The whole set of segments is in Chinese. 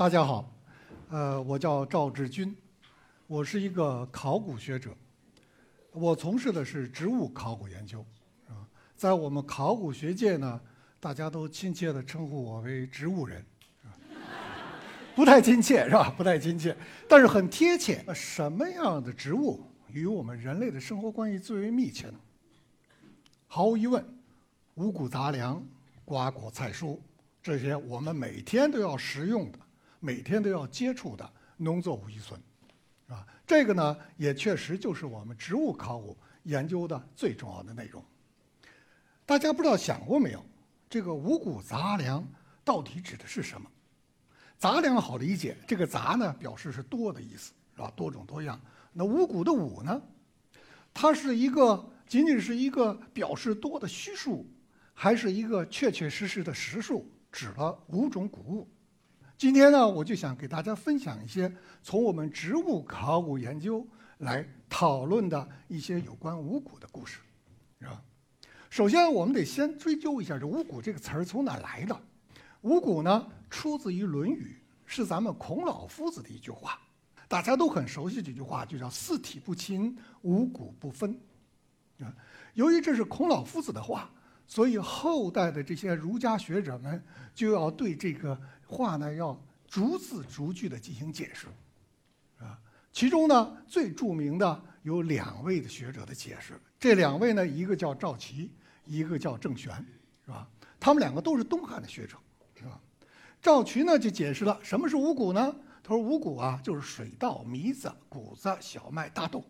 大家好，呃，我叫赵志军，我是一个考古学者，我从事的是植物考古研究，啊，在我们考古学界呢，大家都亲切地称呼我为植物人，不太亲切是吧？不太亲切，但是很贴切。什么样的植物与我们人类的生活关系最为密切呢？毫无疑问，五谷杂粮、瓜果菜蔬这些我们每天都要食用的。每天都要接触的农作物遗存，是吧？这个呢，也确实就是我们植物考古研究的最重要的内容。大家不知道想过没有，这个五谷杂粮到底指的是什么？杂粮好理解，这个杂呢表示是多的意思，是吧？多种多样。那五谷的五呢，它是一个仅仅是一个表示多的虚数，还是一个确确实实的实数，指了五种谷物？今天呢，我就想给大家分享一些从我们植物考古研究来讨论的一些有关五谷的故事，是吧？首先，我们得先追究一下这“五谷”这个词儿从哪来的。五谷呢，出自于《论语》，是咱们孔老夫子的一句话，大家都很熟悉这句话，就叫“四体不勤，五谷不分”。啊，由于这是孔老夫子的话，所以后代的这些儒家学者们就要对这个。话呢要逐字逐句的进行解释，啊，其中呢最著名的有两位的学者的解释，这两位呢一个叫赵岐，一个叫郑玄，是吧？他们两个都是东汉的学者，是吧？赵岐呢就解释了什么是五谷呢？他说五谷啊就是水稻、糜子、谷子、小麦、大豆，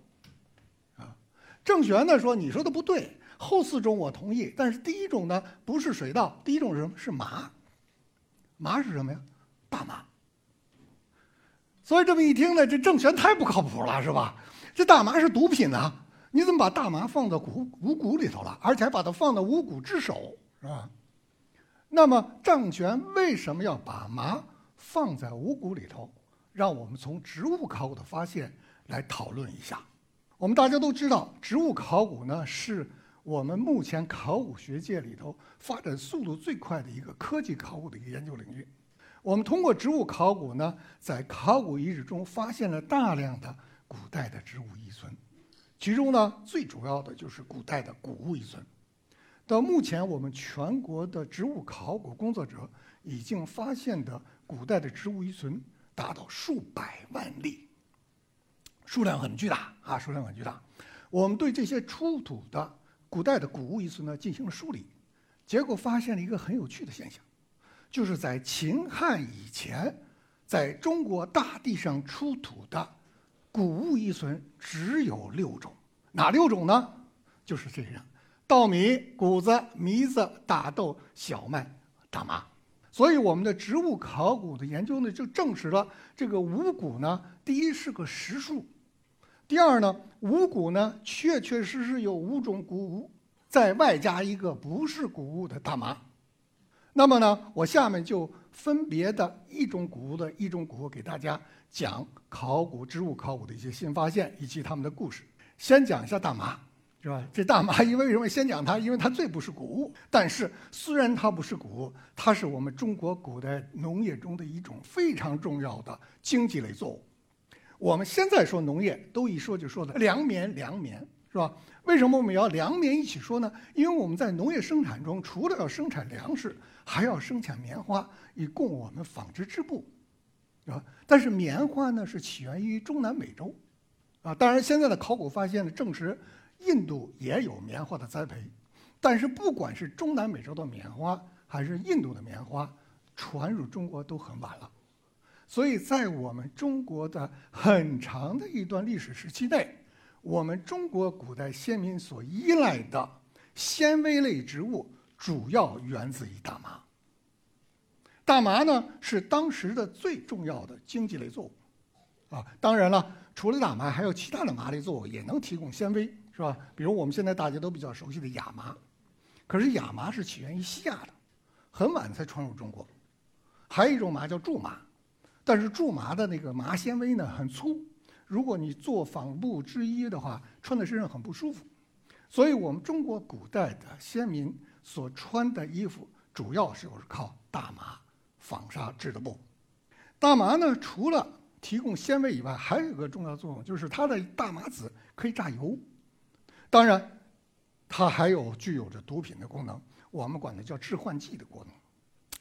啊，郑玄呢说你说的不对，后四种我同意，但是第一种呢不是水稻，第一种是什么？是麻。麻是什么呀？大麻。所以这么一听呢，这郑玄太不靠谱了，是吧？这大麻是毒品呐！你怎么把大麻放到五五谷里头了？而且还把它放到五谷之首，是吧？那么郑玄为什么要把麻放在五谷里头？让我们从植物考古的发现来讨论一下。我们大家都知道，植物考古呢是。我们目前考古学界里头发展速度最快的一个科技考古的一个研究领域。我们通过植物考古呢，在考古遗址中发现了大量的古代的植物遗存，其中呢最主要的就是古代的谷物遗存。到目前，我们全国的植物考古工作者已经发现的古代的植物遗存达到数百万例，数量很巨大啊，数量很巨大。我们对这些出土的古代的谷物遗存呢进行了梳理，结果发现了一个很有趣的现象，就是在秦汉以前，在中国大地上出土的谷物遗存只有六种，哪六种呢？就是这样：稻米、谷子、糜子、大豆、小麦、大麻。所以我们的植物考古的研究呢，就证实了这个五谷呢，第一是个实数。第二呢，五谷呢确确实实有五种谷物，再外加一个不是谷物的大麻。那么呢，我下面就分别的一种谷物的一种谷物给大家讲考古植物考古的一些新发现以及他们的故事。先讲一下大麻，是吧？这大麻因为什么先讲它？因为它最不是谷物。但是虽然它不是谷物，它是我们中国古代农业中的一种非常重要的经济类作物。我们现在说农业，都一说就说的粮棉，粮棉是吧？为什么我们要粮棉一起说呢？因为我们在农业生产中，除了要生产粮食，还要生产棉花，以供我们纺织织布，啊。但是棉花呢，是起源于中南美洲，啊。当然，现在的考古发现呢，证实印度也有棉花的栽培，但是不管是中南美洲的棉花，还是印度的棉花，传入中国都很晚了。所以在我们中国的很长的一段历史时期内，我们中国古代先民所依赖的纤维类植物主要源自于大麻。大麻呢是当时的最重要的经济类作物，啊，当然了，除了大麻，还有其他的麻类作物也能提供纤维，是吧？比如我们现在大家都比较熟悉的亚麻，可是亚麻是起源于西亚的，很晚才传入中国。还有一种麻叫苎麻。但是苎麻的那个麻纤维呢很粗，如果你做纺布织衣的话，穿在身上很不舒服。所以我们中国古代的先民所穿的衣服，主要是靠大麻纺纱织的布。大麻呢，除了提供纤维以外，还有一个重要作用，就是它的大麻籽可以榨油。当然，它还有具有着毒品的功能，我们管它叫致幻剂的功能。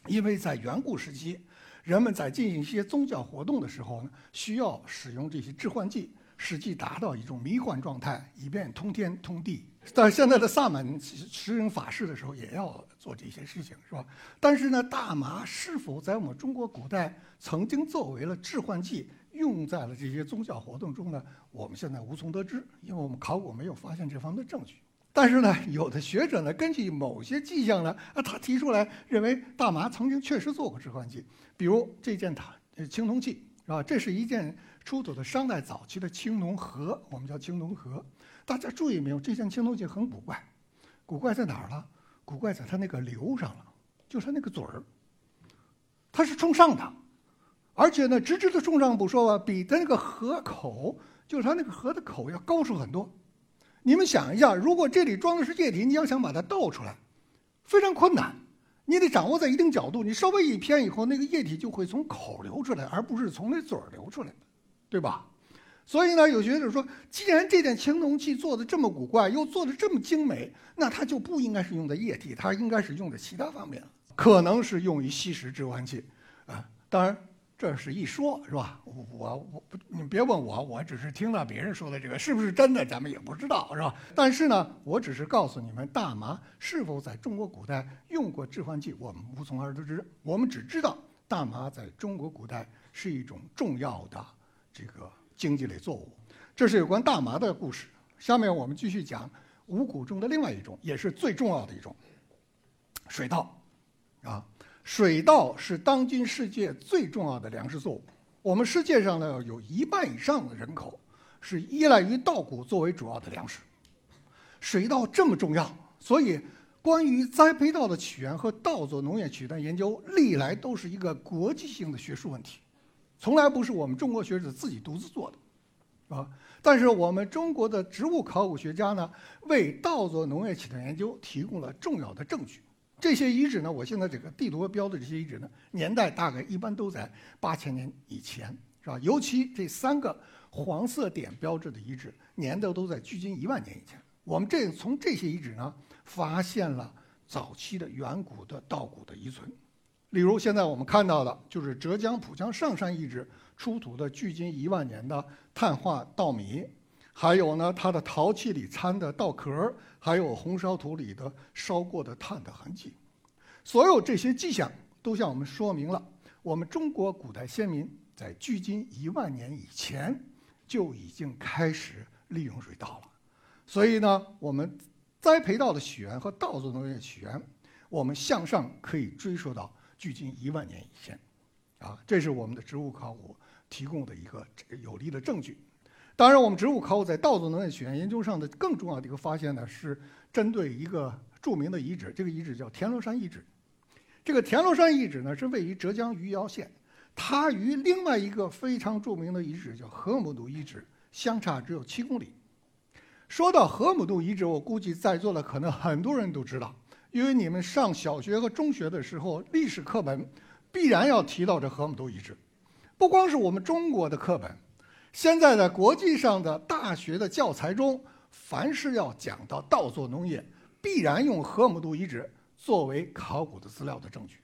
因为在远古时期，人们在进行一些宗教活动的时候呢，需要使用这些致幻剂，使其达到一种迷幻状态，以便通天通地。但现在的萨满实行法事的时候，也要做这些事情，是吧？但是呢，大麻是否在我们中国古代曾经作为了致幻剂，用在了这些宗教活动中呢？我们现在无从得知，因为我们考古没有发现这方面的证据。但是呢，有的学者呢，根据某些迹象呢，啊，他提出来认为大麻曾经确实做过致幻剂，比如这件塔青铜器，是吧？这是一件出土的商代早期的青铜盒，我们叫青铜盒。大家注意没有？这件青铜器很古怪，古怪在哪儿了？古怪在它那个流上了，就是它那个嘴儿，它是冲上的，而且呢，直直的冲上不说吧，比它那个盒口，就是它那个盒的口要高出很多。你们想一下，如果这里装的是液体，你要想把它倒出来，非常困难。你得掌握在一定角度，你稍微一偏以后，那个液体就会从口流出来，而不是从那嘴儿流出来，对吧？所以呢，有学者说，既然这件青铜器做的这么古怪，又做的这么精美，那它就不应该是用在液体，它应该是用在其他方面，可能是用于吸食致幻剂，啊，当然。这是一说，是吧？我我不，你别问我，我只是听到别人说的这个，是不是真的，咱们也不知道，是吧？但是呢，我只是告诉你们，大麻是否在中国古代用过致幻剂，我们无从而得知。我们只知道大麻在中国古代是一种重要的这个经济类作物。这是有关大麻的故事。下面我们继续讲五谷中的另外一种，也是最重要的一种——水稻，啊。水稻是当今世界最重要的粮食作物。我们世界上呢，有一半以上的人口是依赖于稻谷作为主要的粮食。水稻这么重要，所以关于栽培稻的起源和稻作农业取代研究，历来都是一个国际性的学术问题，从来不是我们中国学者自己独自做的，啊。但是我们中国的植物考古学家呢，为稻作农业取代研究提供了重要的证据。这些遗址呢，我现在这个地图标的这些遗址呢，年代大概一般都在八千年以前，是吧？尤其这三个黄色点标志的遗址，年代都在距今一万年以前。我们这从这些遗址呢，发现了早期的远古的稻谷的遗存。例如，现在我们看到的就是浙江浦江上山遗址出土的距今一万年的碳化稻米。还有呢，它的陶器里掺的稻壳，还有红烧土里的烧过的炭的痕迹，所有这些迹象都向我们说明了，我们中国古代先民在距今一万年以前就已经开始利用水稻了。所以呢，我们栽培稻的起源和稻作农业起源，我们向上可以追溯到距今一万年以前，啊，这是我们的植物考古提供的一个有力的证据。当然，我们植物考古在稻作农业起源研究上的更重要的一个发现呢，是针对一个著名的遗址，这个遗址叫田螺山遗址。这个田螺山遗址呢，是位于浙江余姚县，它与另外一个非常著名的遗址叫河姆渡遗址相差只有七公里。说到河姆渡遗址，我估计在座的可能很多人都知道，因为你们上小学和中学的时候，历史课本必然要提到这河姆渡遗址。不光是我们中国的课本。现在在国际上的大学的教材中，凡是要讲到稻作农业，必然用河姆渡遗址作为考古的资料的证据，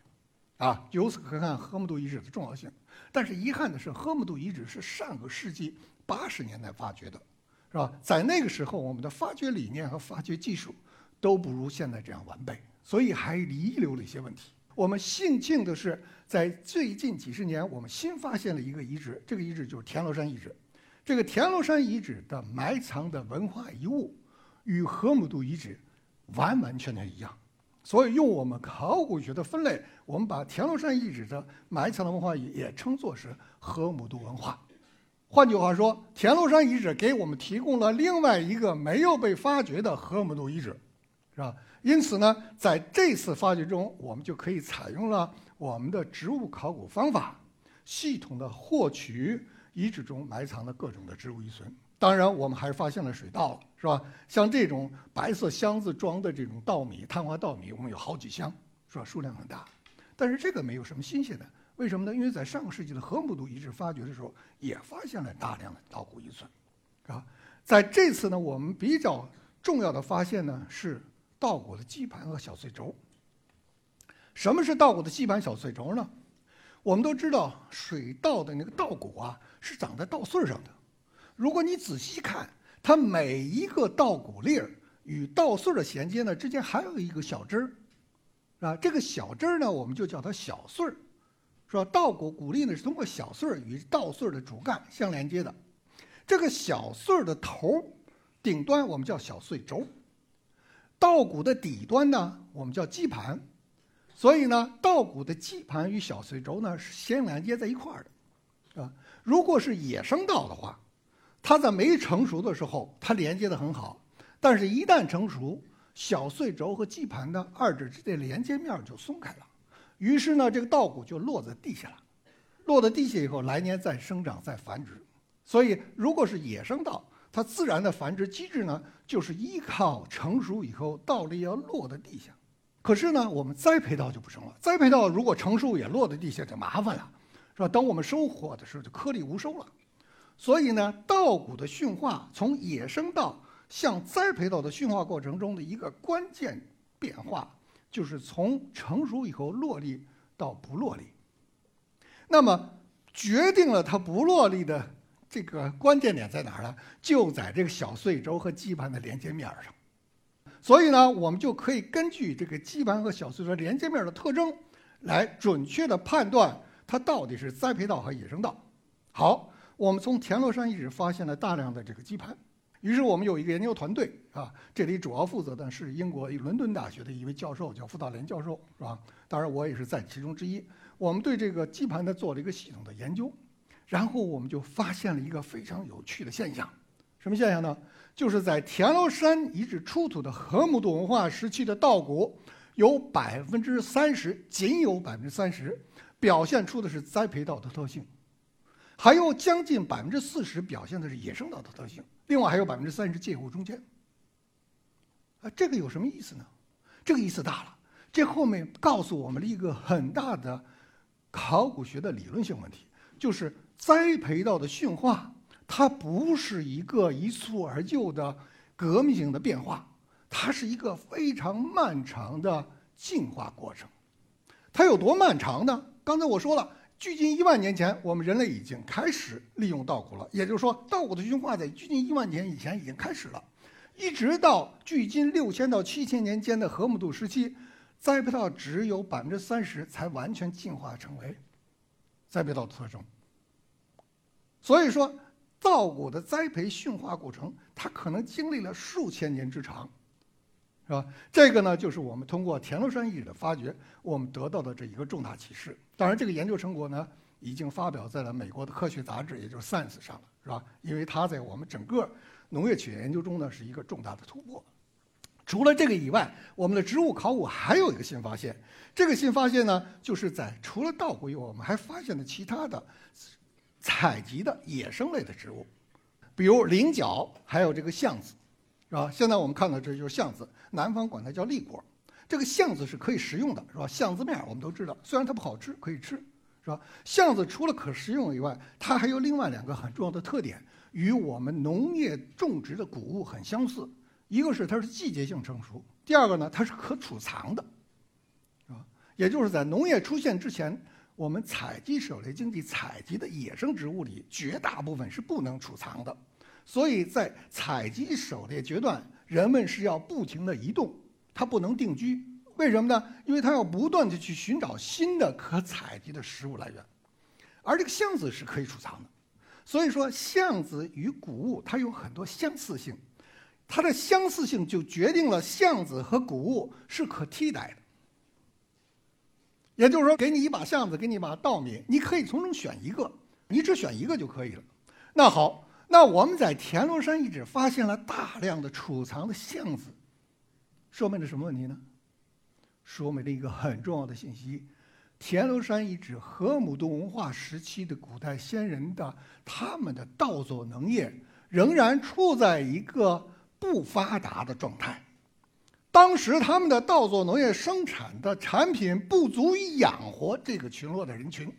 啊，由此可看河姆渡遗址的重要性。但是遗憾的是，河姆渡遗址是上个世纪八十年代发掘的，是吧？在那个时候，我们的发掘理念和发掘技术都不如现在这样完备，所以还遗留了一些问题。我们幸幸的是，在最近几十年，我们新发现了一个遗址，这个遗址就是田螺山遗址。这个田螺山遗址的埋藏的文化遗物，与河姆渡遗址完完全全一样。所以，用我们考古学的分类，我们把田螺山遗址的埋藏的文化遗也称作是河姆渡文化。换句话说，田螺山遗址给我们提供了另外一个没有被发掘的河姆渡遗址，是吧？因此呢，在这次发掘中，我们就可以采用了我们的植物考古方法，系统的获取遗址中埋藏的各种的植物遗存。当然，我们还发现了水稻，是吧？像这种白色箱子装的这种稻米，碳化稻米，我们有好几箱，是吧？数量很大。但是这个没有什么新鲜的，为什么呢？因为在上个世纪的河姆渡遗址发掘的时候，也发现了大量的稻谷遗存，啊，在这次呢，我们比较重要的发现呢是稻谷的基盘和小碎轴。什么是稻谷的基盘、小碎轴呢？我们都知道，水稻的那个稻谷啊是长在稻穗上的。如果你仔细看，它每一个稻谷粒儿与稻穗的衔接呢，之间还有一个小枝儿，啊，这个小枝儿呢，我们就叫它小穗儿，是吧？稻谷谷粒呢是通过小穗儿与稻穗的主干相连接的，这个小穗儿的头顶端我们叫小穗轴，稻谷的底端呢我们叫基盘，所以呢，稻谷的基盘与小碎轴呢是先连接在一块儿的，啊，如果是野生稻的话。它在没成熟的时候，它连接的很好，但是一旦成熟，小碎轴和基盘的二者之间连接面就松开了，于是呢，这个稻谷就落在地下了，落到地下以后，来年再生长再繁殖。所以，如果是野生稻，它自然的繁殖机制呢，就是依靠成熟以后稻粒要落在地下。可是呢，我们栽培稻就不成了，栽培稻如果成熟也落在地下就麻烦了，是吧？等我们收获的时候就颗粒无收了。所以呢，稻谷的驯化从野生稻向栽培稻的驯化过程中的一个关键变化，就是从成熟以后落粒到不落粒。那么，决定了它不落粒的这个关键点在哪儿呢？就在这个小穗轴和基盘的连接面上。所以呢，我们就可以根据这个基盘和小碎轴连接面的特征，来准确的判断它到底是栽培稻和野生稻。好。我们从田螺山遗址发现了大量的这个基盘，于是我们有一个研究团队啊，这里主要负责的是英国伦敦大学的一位教授，叫傅道连教授，是吧？当然我也是在其中之一。我们对这个基盘呢做了一个系统的研究，然后我们就发现了一个非常有趣的现象，什么现象呢？就是在田螺山遗址出土的河姆渡文化时期的稻谷，有百分之三十，仅有百分之三十，表现出的是栽培稻的特性。还有将近百分之四十表现的是野生稻的特性，另外还有百分之三十介乎中间。啊，这个有什么意思呢？这个意思大了，这后面告诉我们了一个很大的考古学的理论性问题，就是栽培稻的驯化，它不是一个一蹴而就的革命性的变化，它是一个非常漫长的进化过程。它有多漫长呢？刚才我说了。距今一万年前，我们人类已经开始利用稻谷了。也就是说，稻谷的驯化在距今一万年以前已经开始了，一直到距今六千到七千年间的河姆渡时期，栽培稻只有百分之三十才完全进化成为栽培稻的特征。所以说，稻谷的栽培驯化过程，它可能经历了数千年之长。是吧？这个呢，就是我们通过田螺山遗址的发掘，我们得到的这一个重大启示。当然，这个研究成果呢，已经发表在了美国的科学杂志，也就是《Science》上了，是吧？因为它在我们整个农业起源研究中呢，是一个重大的突破。除了这个以外，我们的植物考古还有一个新发现。这个新发现呢，就是在除了稻谷以外，我们还发现了其他的采集的野生类的植物，比如菱角，还有这个橡子。是吧？现在我们看到这就是橡子，南方管它叫栗果。这个橡子是可以食用的，是吧？橡子面我们都知道，虽然它不好吃，可以吃，是吧？橡子除了可食用以外，它还有另外两个很重要的特点，与我们农业种植的谷物很相似。一个是它是季节性成熟，第二个呢，它是可储藏的，啊，也就是在农业出现之前，我们采集狩猎经济采集的野生植物里，绝大部分是不能储藏的。所以在采集狩猎阶段，人们是要不停地移动，它不能定居。为什么呢？因为它要不断地去寻找新的可采集的食物来源，而这个橡子是可以储藏的。所以说，橡子与谷物它有很多相似性，它的相似性就决定了橡子和谷物是可替代的。也就是说，给你一把橡子，给你一把稻米，你可以从中选一个，你只选一个就可以了。那好。那我们在田螺山遗址发现了大量的储藏的橡子，说明了什么问题呢？说明了一个很重要的信息：田螺山遗址河姆渡文化时期的古代先人的他们的稻作农业仍然处在一个不发达的状态。当时他们的稻作农业生产的产品不足以养活这个群落的人群，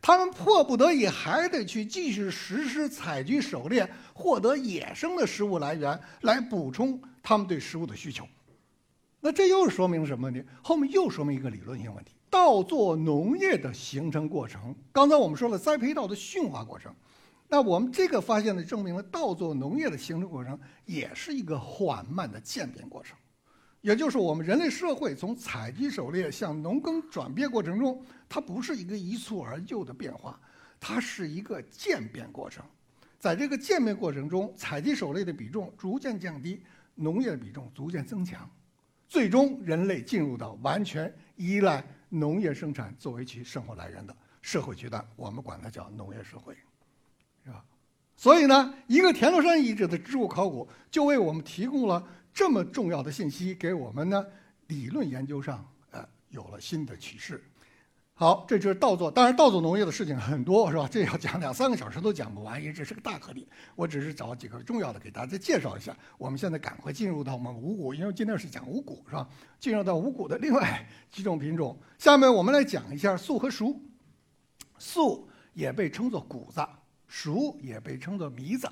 他们迫不得已还得去继续实施采集狩猎，获得野生的食物来源，来补充他们对食物的需求。那这又说明什么问题？后面又说明一个理论性问题：稻作农业的形成过程。刚才我们说了栽培稻的驯化过程，那我们这个发现呢，证明了稻作农业的形成过程也是一个缓慢的渐变过程。也就是我们人类社会从采集狩猎向农耕转变过程中，它不是一个一蹴而就的变化，它是一个渐变过程。在这个渐变过程中，采集狩猎的比重逐渐降低，农业的比重逐渐增强，最终人类进入到完全依赖农业生产作为其生活来源的社会阶段，我们管它叫农业社会，是吧？所以呢，一个田螺山遗址的植物考古就为我们提供了。这么重要的信息给我们呢，理论研究上呃有了新的启示。好，这就是稻作。当然，稻作农业的事情很多，是吧？这要讲两三个小时都讲不完，因为这是个大课题。我只是找几个重要的给大家介绍一下。我们现在赶快进入到我们五谷，因为今天是讲五谷，是吧？进入到五谷的另外几种品种。下面我们来讲一下粟和黍。粟也被称作谷子，黍也被称作糜子。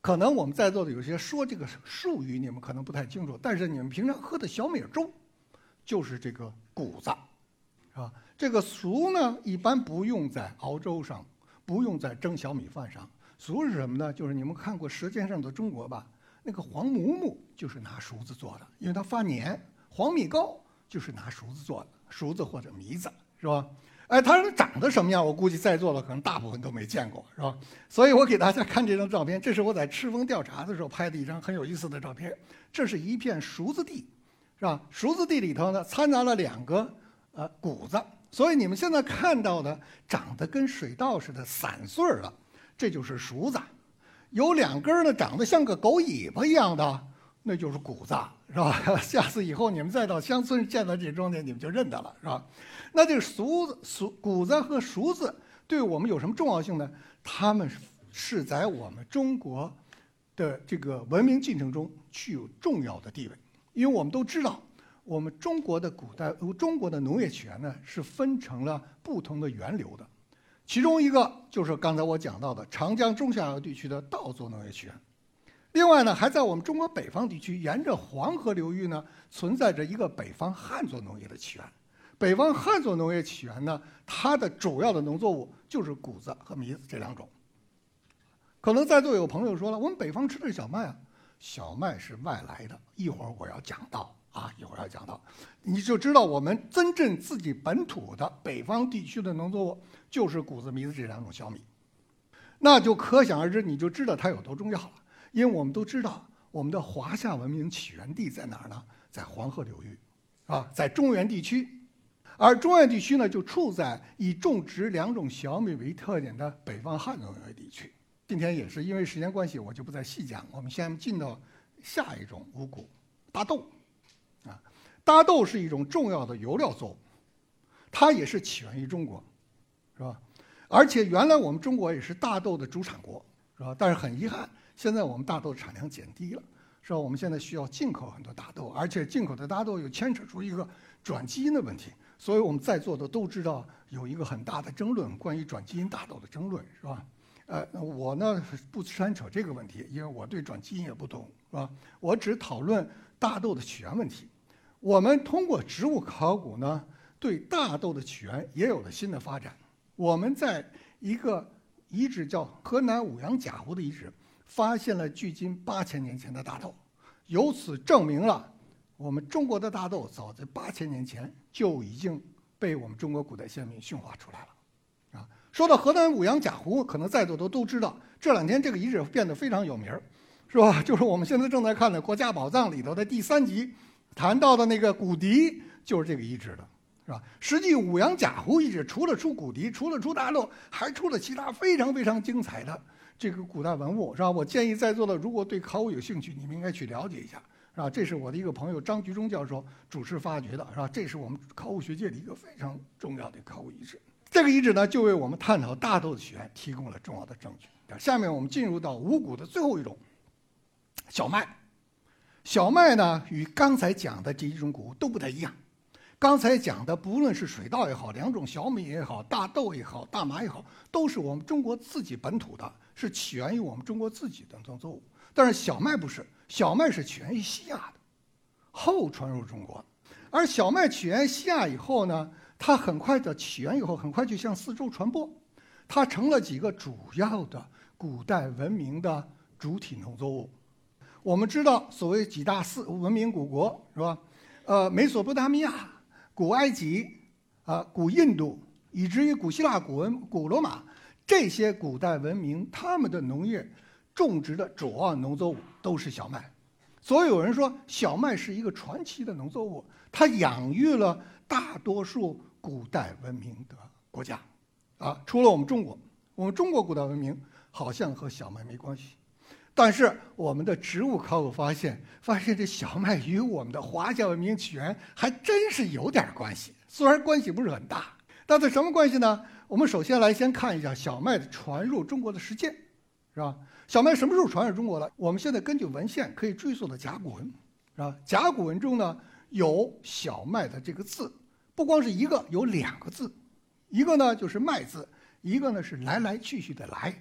可能我们在座的有些说这个术语，你们可能不太清楚。但是你们平常喝的小米粥，就是这个谷子，是吧？这个黍呢，一般不用在熬粥上，不用在蒸小米饭上。黍是什么呢？就是你们看过《舌尖上的中国》吧？那个黄馍馍就是拿黍子做的，因为它发黏。黄米糕就是拿黍子做的，黍子或者糜子，是吧？哎，它长得什么样？我估计在座的可能大部分都没见过，是吧？所以我给大家看这张照片，这是我在赤峰调查的时候拍的一张很有意思的照片。这是一片熟子地，是吧？熟子地里头呢掺杂了两个呃谷子，所以你们现在看到的长得跟水稻似的散穗儿了，这就是熟子。有两根呢长得像个狗尾巴一样的，那就是谷子，是吧？下次以后你们再到乡村见到这庄稼，你们就认得了，是吧？那这个黍子、黍谷子和黍子对我们有什么重要性呢？它们是在我们中国的这个文明进程中具有重要的地位，因为我们都知道，我们中国的古代、中国的农业起源呢是分成了不同的源流的，其中一个就是刚才我讲到的长江中下游地区的稻作农业起源，另外呢，还在我们中国北方地区沿着黄河流域呢存在着一个北方旱作农业的起源。北方旱作农业起源呢，它的主要的农作物就是谷子和糜子这两种。可能在座有朋友说了，我们北方吃的是小麦啊，小麦是外来的，一会儿我要讲到啊，一会儿要讲到，你就知道我们真正自己本土的北方地区的农作物就是谷子、糜子这两种小米，那就可想而知，你就知道它有多重要了。因为我们都知道，我们的华夏文明起源地在哪儿呢？在黄河流域，啊，在中原地区。而中原地区呢，就处在以种植两种小米为特点的北方旱农业地区。今天也是因为时间关系，我就不再细讲。我们先进到下一种五谷，大豆。啊，大豆是一种重要的油料作物，它也是起源于中国，是吧？而且原来我们中国也是大豆的主产国，是吧？但是很遗憾，现在我们大豆产量减低了，是吧？我们现在需要进口很多大豆，而且进口的大豆又牵扯出一个转基因的问题。所以我们在座的都知道有一个很大的争论，关于转基因大豆的争论，是吧？呃，我呢不掺扯这个问题，因为我对转基因也不懂，是吧？我只讨论大豆的起源问题。我们通过植物考古呢，对大豆的起源也有了新的发展。我们在一个遗址叫河南舞阳贾湖的遗址，发现了距今八千年前的大豆，由此证明了。我们中国的大豆早在八千年前就已经被我们中国古代先民驯化出来了，啊，说到河南舞阳贾湖，可能在座的都知道，这两天这个遗址变得非常有名儿，是吧？就是我们现在正在看的《国家宝藏》里头的第三集，谈到的那个古笛，就是这个遗址的，是吧？实际舞阳贾湖遗址除了出古笛，除了出大豆，还出了其他非常非常精彩的这个古代文物，是吧？我建议在座的如果对考古有兴趣，你们应该去了解一下。是吧，这是我的一个朋友张菊忠教授主持发掘的，是吧？这是我们考古学界的一个非常重要的考古遗址。这个遗址呢，就为我们探讨大豆的起源提供了重要的证据。下面我们进入到五谷的最后一种，小麦。小麦呢，与刚才讲的这几种谷物都不太一样。刚才讲的，不论是水稻也好，两种小米也好，大豆也好，大麻也好，都是我们中国自己本土的，是起源于我们中国自己的农作物。但是小麦不是，小麦是起源于西亚的，后传入中国。而小麦起源西亚以后呢，它很快的起源以后，很快就向四周传播，它成了几个主要的古代文明的主体农作物。我们知道，所谓几大四文明古国是吧？呃，美索不达米亚。古埃及、啊，古印度，以至于古希腊、古文、古罗马这些古代文明，他们的农业种植的主要农作物都是小麦。所以有人说，小麦是一个传奇的农作物，它养育了大多数古代文明的国家。啊，除了我们中国，我们中国古代文明好像和小麦没关系。但是我们的植物考古发现，发现这小麦与我们的华夏文明起源还真是有点关系，虽然关系不是很大。但是什么关系呢？我们首先来先看一下小麦的传入中国的时间，是吧？小麦什么时候传入中国的？我们现在根据文献可以追溯到甲骨文，是吧？甲骨文中呢有小麦的这个字，不光是一个，有两个字，一个呢就是麦字，一个呢是来来去去的来。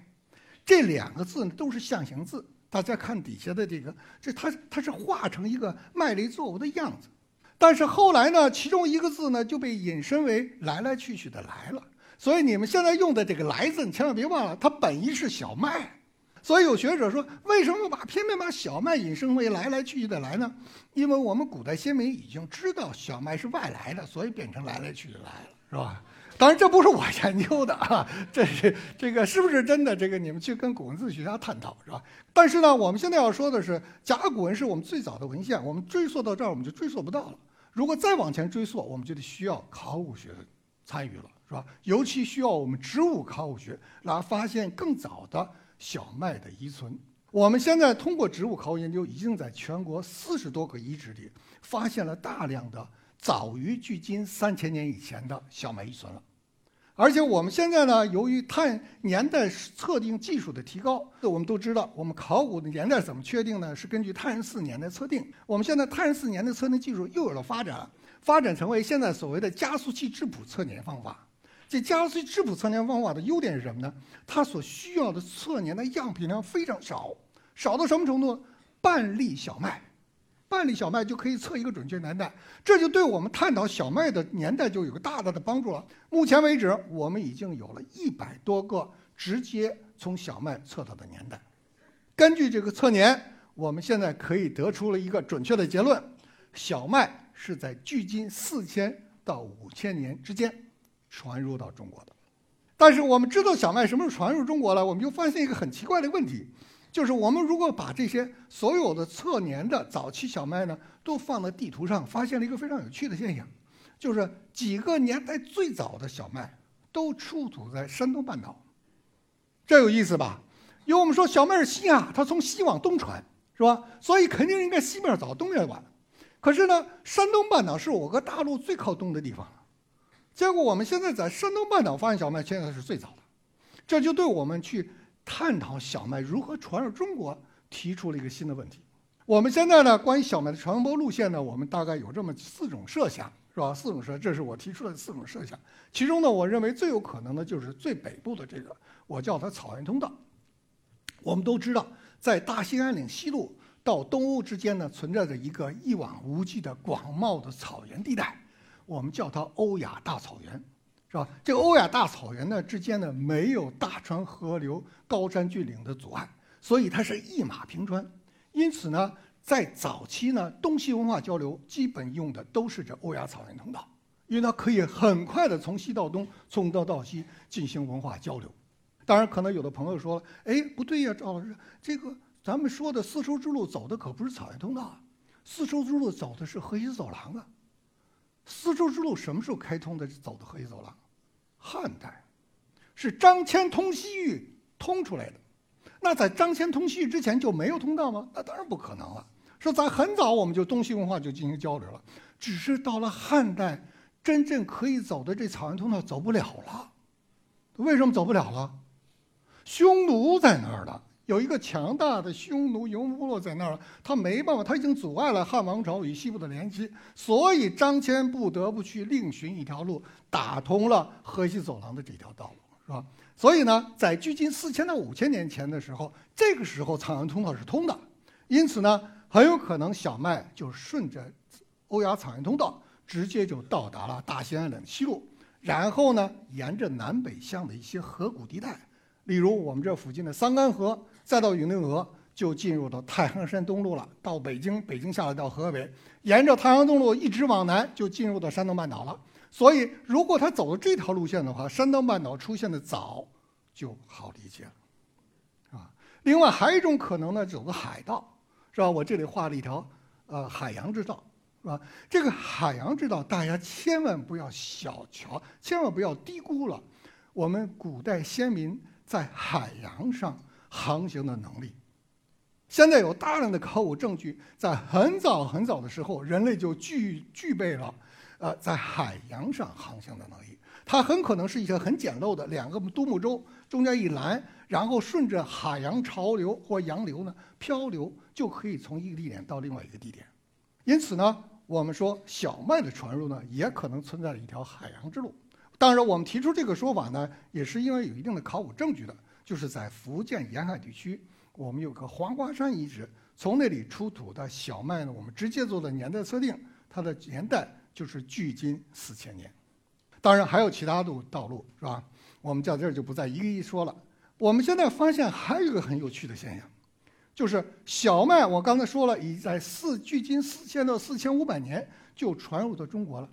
这两个字呢都是象形字，大家看底下的这个，这它它是画成一个麦类作物的样子，但是后来呢，其中一个字呢就被引申为来来去去的来了，所以你们现在用的这个来字，你千万别忘了，它本意是小麦。所以有学者说，为什么把偏偏把小麦引申为来来去去的来呢？因为我们古代先民已经知道小麦是外来的，所以变成来来去去的来了，是吧？当然，这不是我研究的啊，这是这个是不是真的？这个你们去跟古文字学家探讨，是吧？但是呢，我们现在要说的是，甲骨文是我们最早的文献，我们追溯到这儿，我们就追溯不到了。如果再往前追溯，我们就得需要考古学参与了，是吧？尤其需要我们植物考古学来发现更早的小麦的遗存。我们现在通过植物考古研究，已经在全国四十多个遗址里发现了大量的早于距今三千年以前的小麦遗存了。而且我们现在呢，由于碳年代测定技术的提高，我们都知道，我们考古的年代怎么确定呢？是根据碳十四年的测定。我们现在碳十四年的测定技术又有了发展，发展成为现在所谓的加速器质谱测年方法。这加速器质谱测年方法的优点是什么呢？它所需要的测年的样品量非常少，少到什么程度？半粒小麦。半粒小麦就可以测一个准确年代，这就对我们探讨小麦的年代就有个大大的帮助了。目前为止，我们已经有了一百多个直接从小麦测到的年代。根据这个测年，我们现在可以得出了一个准确的结论：小麦是在距今四千到五千年之间传入到中国的。但是我们知道小麦什么时候传入中国了，我们就发现一个很奇怪的问题。就是我们如果把这些所有的测年的早期小麦呢，都放在地图上，发现了一个非常有趣的现象，就是几个年代最早的小麦都出土在山东半岛，这有意思吧？因为我们说小麦是西亚，它从西往东传，是吧？所以肯定应该西面早，东面晚。可是呢，山东半岛是我国大陆最靠东的地方，结果我们现在在山东半岛发现小麦，现在是最早的，这就对我们去。探讨小麦如何传入中国，提出了一个新的问题。我们现在呢，关于小麦的传播路线呢，我们大概有这么四种设想，是吧？四种设，这是我提出的四种设想。其中呢，我认为最有可能的就是最北部的这个，我叫它草原通道。我们都知道，在大兴安岭西路到东欧之间呢，存在着一个一望无际的广袤的草原地带，我们叫它欧亚大草原。是吧？这个欧亚大草原呢之间呢没有大川河流、高山峻岭的阻碍，所以它是一马平川。因此呢，在早期呢，东西文化交流基本用的都是这欧亚草原通道，因为它可以很快的从西到东、从东到西进行文化交流。当然，可能有的朋友说了：“哎，不对呀，赵老师，这个咱们说的丝绸之路走的可不是草原通道啊，丝绸之路走的是河西走廊啊。”丝绸之路什么时候开通的？走的河西走廊，汉代，是张骞通西域通出来的。那在张骞通西域之前就没有通道吗？那当然不可能了。说在很早我们就东西文化就进行交流了，只是到了汉代，真正可以走的这草原通道走不了了。为什么走不了了？匈奴在那儿了，有一个强大的匈奴游牧部落在那儿，他没办法，他已经阻碍了汉王朝与西部的联系，所以张骞不得不去另寻一条路，打通了河西走廊的这条道路，是吧？所以呢，在距今四千到五千年前的时候，这个时候草原通道是通的，因此呢，很有可能小麦就顺着欧亚草原通道，直接就到达了大兴安岭西路，然后呢，沿着南北向的一些河谷地带，例如我们这附近的桑干河，再到永定河，就进入到太行山东路了，到北京，北京下来到河北，沿着太行东路一直往南，就进入到山东半岛了。所以，如果他走了这条路线的话，山东半岛出现的早就好理解了，啊。另外还有一种可能呢，走个海道，是吧？我这里画了一条呃海洋之道，是吧？这个海洋之道，大家千万不要小瞧，千万不要低估了我们古代先民在海洋上航行的能力。现在有大量的考古证据，在很早很早的时候，人类就具具备了。呃，在海洋上航行的能力，它很可能是一些很简陋的两个独木舟中间一拦，然后顺着海洋潮流或洋流呢漂流，就可以从一个地点到另外一个地点。因此呢，我们说小麦的传入呢，也可能存在一条海洋之路。当然，我们提出这个说法呢，也是因为有一定的考古证据的，就是在福建沿海地区，我们有个黄瓜山遗址，从那里出土的小麦呢，我们直接做的年代测定，它的年代。就是距今四千年，当然还有其他的道路，是吧？我们在这儿就不再一个一说了。我们现在发现还有一个很有趣的现象，就是小麦，我刚才说了，已在四距今四千到四千五百年就传入到中国了。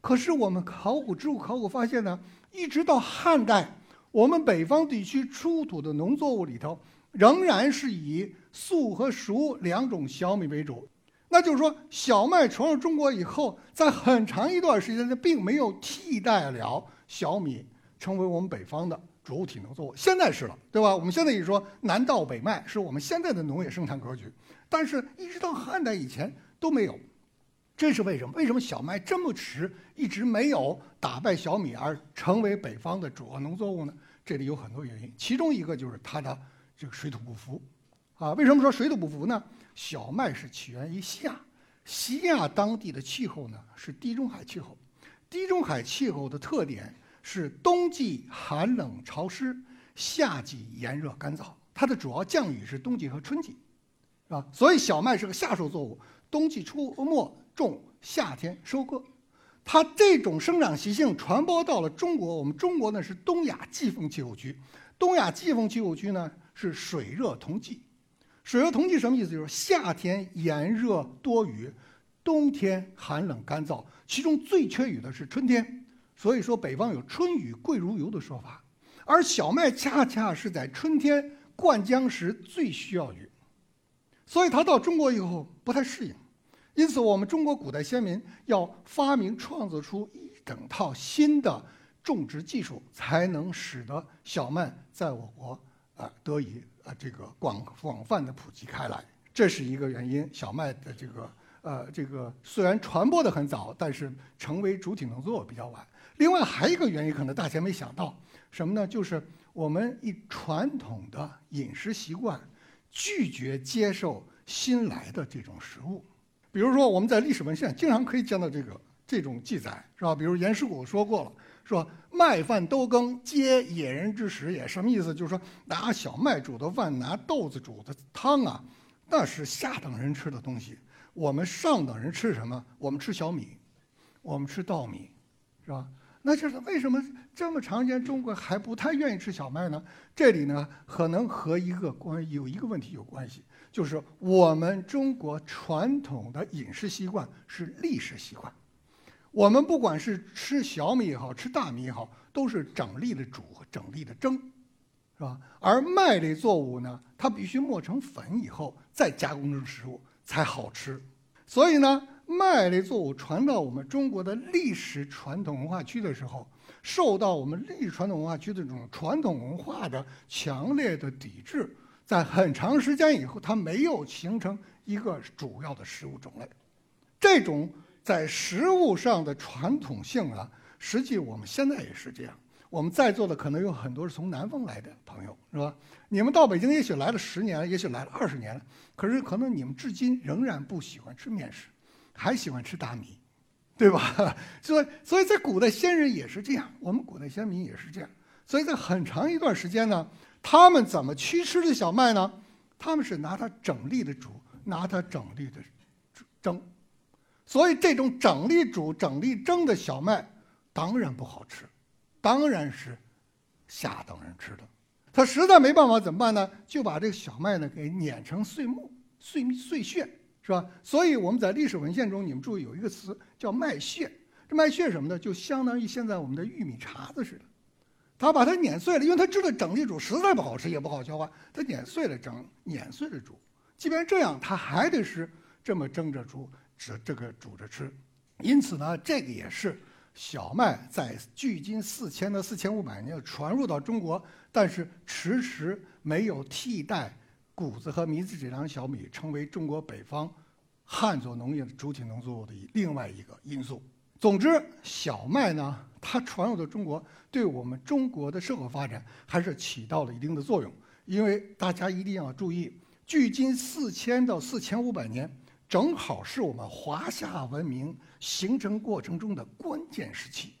可是我们考古植物考古发现呢，一直到汉代，我们北方地区出土的农作物里头，仍然是以粟和黍两种小米为主。那就是说，小麦传入中国以后，在很长一段时间内，并没有替代了小米，成为我们北方的主体农作物。现在是了，对吧？我们现在也说南稻北麦是我们现在的农业生产格局，但是一直到汉代以前都没有。这是为什么？为什么小麦这么迟一直没有打败小米而成为北方的主要农作物呢？这里有很多原因，其中一个就是它的这个水土不服。啊，为什么说水土不服呢？小麦是起源于西亚，西亚当地的气候呢是地中海气候，地中海气候的特点是冬季寒冷潮湿，夏季炎热干燥。它的主要降雨是冬季和春季，是吧？所以小麦是个夏收作物，冬季出没种，夏天收割。它这种生长习性传播到了中国，我们中国呢是东亚季风气候区，东亚季风气候区呢是水热同季。水热同季什么意思？就是夏天炎热多雨，冬天寒冷干燥。其中最缺雨的是春天，所以说北方有“春雨贵如油”的说法。而小麦恰恰是在春天灌浆时最需要雨，所以它到中国以后不太适应。因此，我们中国古代先民要发明创造出一整套新的种植技术，才能使得小麦在我国啊得以。啊，这个广广泛的普及开来，这是一个原因。小麦的这个呃，这个虽然传播的很早，但是成为主体农作物比较晚。另外还有一个原因，可能大家没想到，什么呢？就是我们以传统的饮食习惯，拒绝接受新来的这种食物。比如说，我们在历史文献经常可以见到这个这种记载，是吧？比如严师古说过了。说麦饭豆羹皆野人之食也，什么意思？就是说拿小麦煮的饭，拿豆子煮的汤啊，那是下等人吃的东西。我们上等人吃什么？我们吃小米，我们吃稻米，是吧？那就是为什么这么长时间中国还不太愿意吃小麦呢？这里呢，可能和一个关有一个问题有关系，就是我们中国传统的饮食习惯是历史习惯。我们不管是吃小米也好，吃大米也好，都是整粒的煮和整粒的蒸，是吧？而麦类作物呢，它必须磨成粉以后再加工成食物才好吃。所以呢，麦类作物传到我们中国的历史传统文化区的时候，受到我们历史传统文化区的这种传统文化的强烈的抵制，在很长时间以后，它没有形成一个主要的食物种类。这种。在食物上的传统性啊，实际我们现在也是这样。我们在座的可能有很多是从南方来的朋友，是吧？你们到北京也许来了十年，也许来了二十年了，可是可能你们至今仍然不喜欢吃面食，还喜欢吃大米，对吧？所以，所以在古代先人也是这样，我们古代先民也是这样。所以在很长一段时间呢，他们怎么去吃的小麦呢？他们是拿它整粒的煮，拿它整粒的蒸。所以这种整粒煮、整粒蒸的小麦当然不好吃，当然是下等人吃的。他实在没办法怎么办呢？就把这个小麦呢给碾成碎末、碎碎屑，是吧？所以我们在历史文献中，你们注意有一个词叫麦屑。这麦屑什么呢？就相当于现在我们的玉米碴子似的。他把它碾碎了，因为他知道整粒煮实在不好吃，也不好消化，他碾碎了整，碾碎了煮。即便这样，他还得是这么蒸着煮。这这个煮着吃，因此呢，这个也是小麦在距今四千到四千五百年传入到中国，但是迟迟没有替代谷子和糜子这两小米成为中国北方汉族农业的主体农作物的另外一个因素。总之，小麦呢，它传入到中国，对我们中国的社会发展还是起到了一定的作用。因为大家一定要注意，距今四千到四千五百年。正好是我们华夏文明形成过程中的关键时期。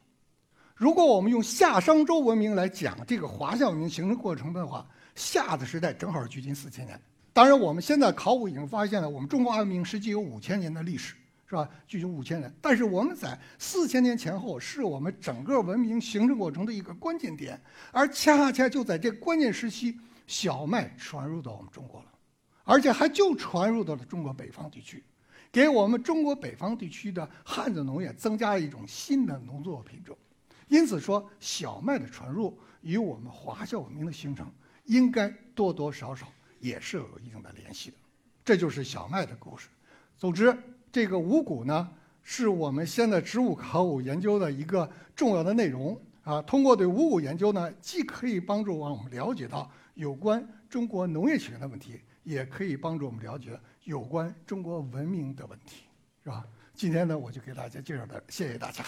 如果我们用夏商周文明来讲这个华夏文明形成过程的话，夏的时代正好是距今四千年。当然，我们现在考古已经发现了，我们中华文明实际有五千年的历史，是吧？距今五千年。但是我们在四千年前后是我们整个文明形成过程的一个关键点，而恰恰就在这关键时期，小麦传入到我们中国了。而且还就传入到了中国北方地区，给我们中国北方地区的汉族农业增加了一种新的农作物品种。因此说，小麦的传入与我们华夏文明的形成，应该多多少少也是有一定的联系的。这就是小麦的故事。总之，这个五谷呢，是我们现在植物考古研究的一个重要的内容啊。通过对五谷研究呢，既可以帮助我们了解到有关中国农业起源的问题。也可以帮助我们了解有关中国文明的问题，是吧？今天呢，我就给大家介绍到，谢谢大家。